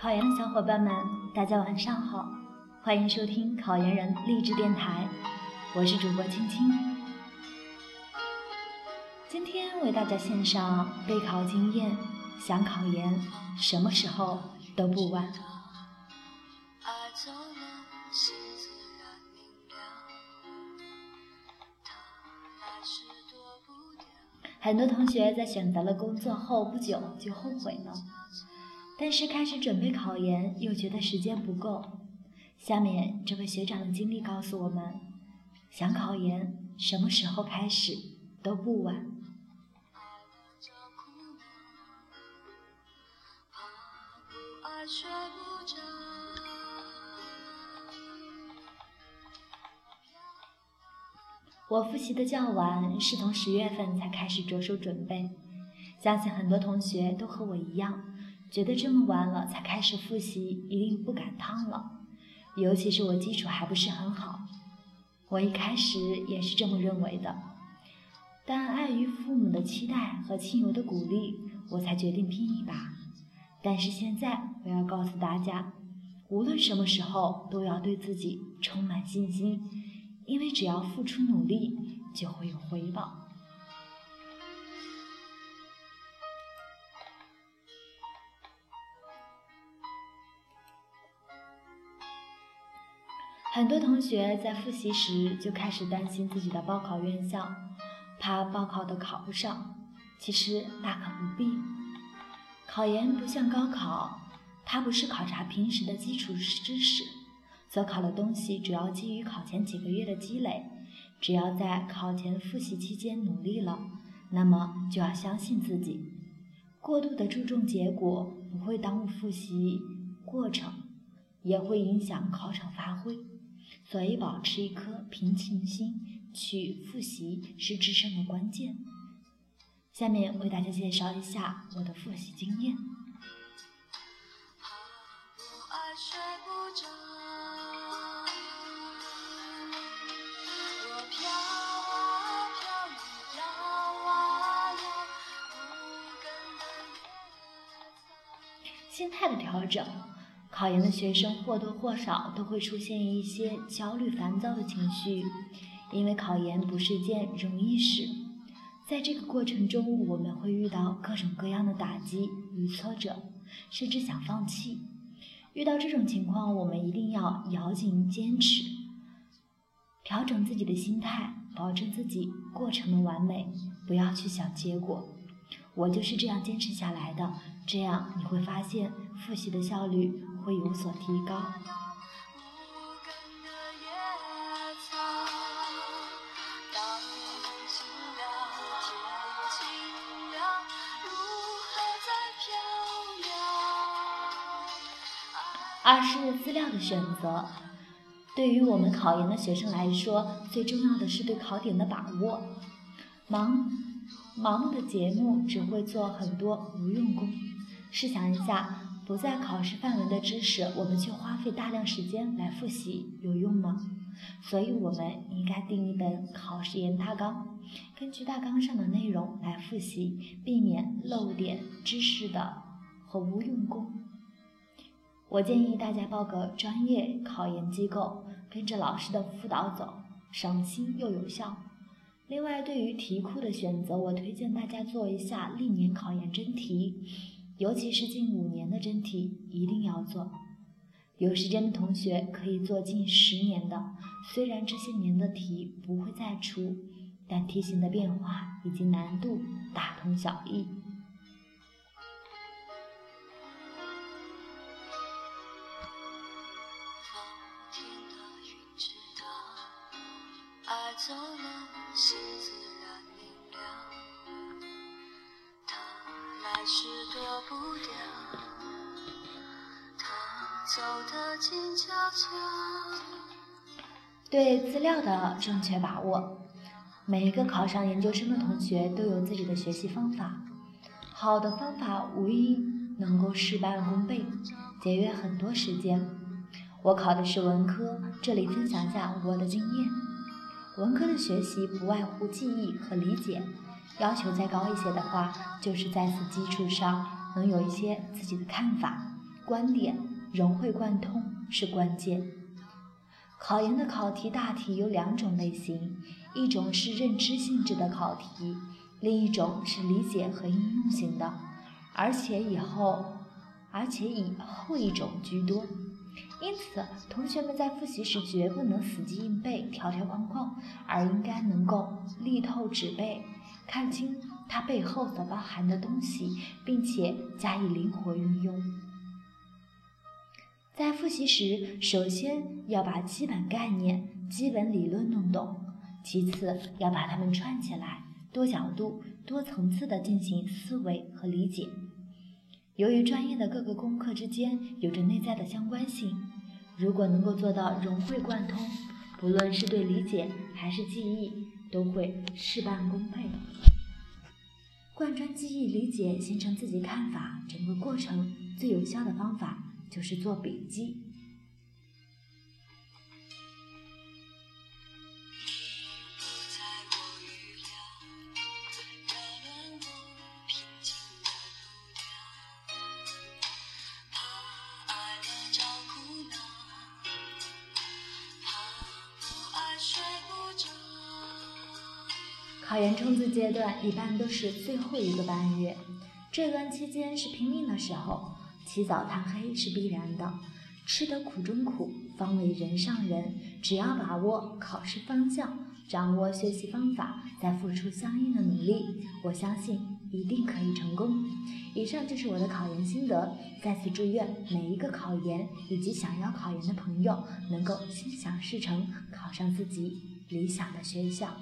考研的小伙伴们，大家晚上好，欢迎收听考研人励志电台，我是主播青青。今天为大家献上备考经验，想考研，什么时候都不晚。很多同学在选择了工作后不久就后悔了。但是开始准备考研，又觉得时间不够。下面这位学长的经历告诉我们：想考研，什么时候开始都不晚。我复习的较晚，是从十月份才开始着手准备。相信很多同学都和我一样。觉得这么晚了才开始复习，一定不赶趟了。尤其是我基础还不是很好，我一开始也是这么认为的。但碍于父母的期待和亲友的鼓励，我才决定拼一把。但是现在我要告诉大家，无论什么时候都要对自己充满信心，因为只要付出努力，就会有回报。很多同学在复习时就开始担心自己的报考院校，怕报考的考不上。其实大可不必。考研不像高考，它不是考察平时的基础知识，所考的东西主要基于考前几个月的积累。只要在考前复习期间努力了，那么就要相信自己。过度的注重结果不会耽误复习过程，也会影响考场发挥。所以，保持一颗平静心去复习是制胜的关键。下面为大家介绍一下我的复习经验。心态的调整。考研的学生或多或少都会出现一些焦虑、烦躁的情绪，因为考研不是件容易事。在这个过程中，我们会遇到各种各样的打击与挫折，甚至想放弃。遇到这种情况，我们一定要咬紧坚持，调整自己的心态，保证自己过程的完美，不要去想结果。我就是这样坚持下来的，这样你会发现复习的效率。会有所提高。二是资料的选择，对于我们考研的学生来说，最重要的是对考点的把握。忙盲目的节目只会做很多无用功。试想一下。不在考试范围的知识，我们却花费大量时间来复习，有用吗？所以，我们应该定一本考试研大纲，根据大纲上的内容来复习，避免漏点知识的和无用功。我建议大家报个专业考研机构，跟着老师的辅导走，省心又有效。另外，对于题库的选择，我推荐大家做一下历年考研真题。尤其是近五年的真题一定要做，有时间的同学可以做近十年的。虽然这些年的题不会再出，但题型的变化以及难度大同小异。爱走了，心自然明了。对资料的正确把握，每一个考上研究生的同学都有自己的学习方法。好的方法无疑能够事半功倍，节约很多时间。我考的是文科，这里分享一下我的经验。文科的学习不外乎记忆和理解。要求再高一些的话，就是在此基础上能有一些自己的看法，观点融会贯通是关键。考研的考题大体有两种类型，一种是认知性质的考题，另一种是理解和应用型的，而且以后，而且以后一种居多。因此，同学们在复习时绝不能死记硬背条条框框，而应该能够力透纸背，看清它背后所包含的东西，并且加以灵活运用。在复习时，首先要把基本概念、基本理论弄懂，其次要把它们串起来，多角度、多层次地进行思维和理解。由于专业的各个功课之间有着内在的相关性，如果能够做到融会贯通，不论是对理解还是记忆，都会事半功倍。贯穿记忆、理解，形成自己看法，整个过程最有效的方法就是做笔记。考研冲刺阶段一般都是最后一个半月，这段期间是拼命的时候，起早贪黑是必然的，吃得苦中苦，方为人上人。只要把握考试方向，掌握学习方法，再付出相应的努力，我相信一定可以成功。以上就是我的考研心得，再次祝愿每一个考研以及想要考研的朋友能够心想事成，考上自己理想的学校。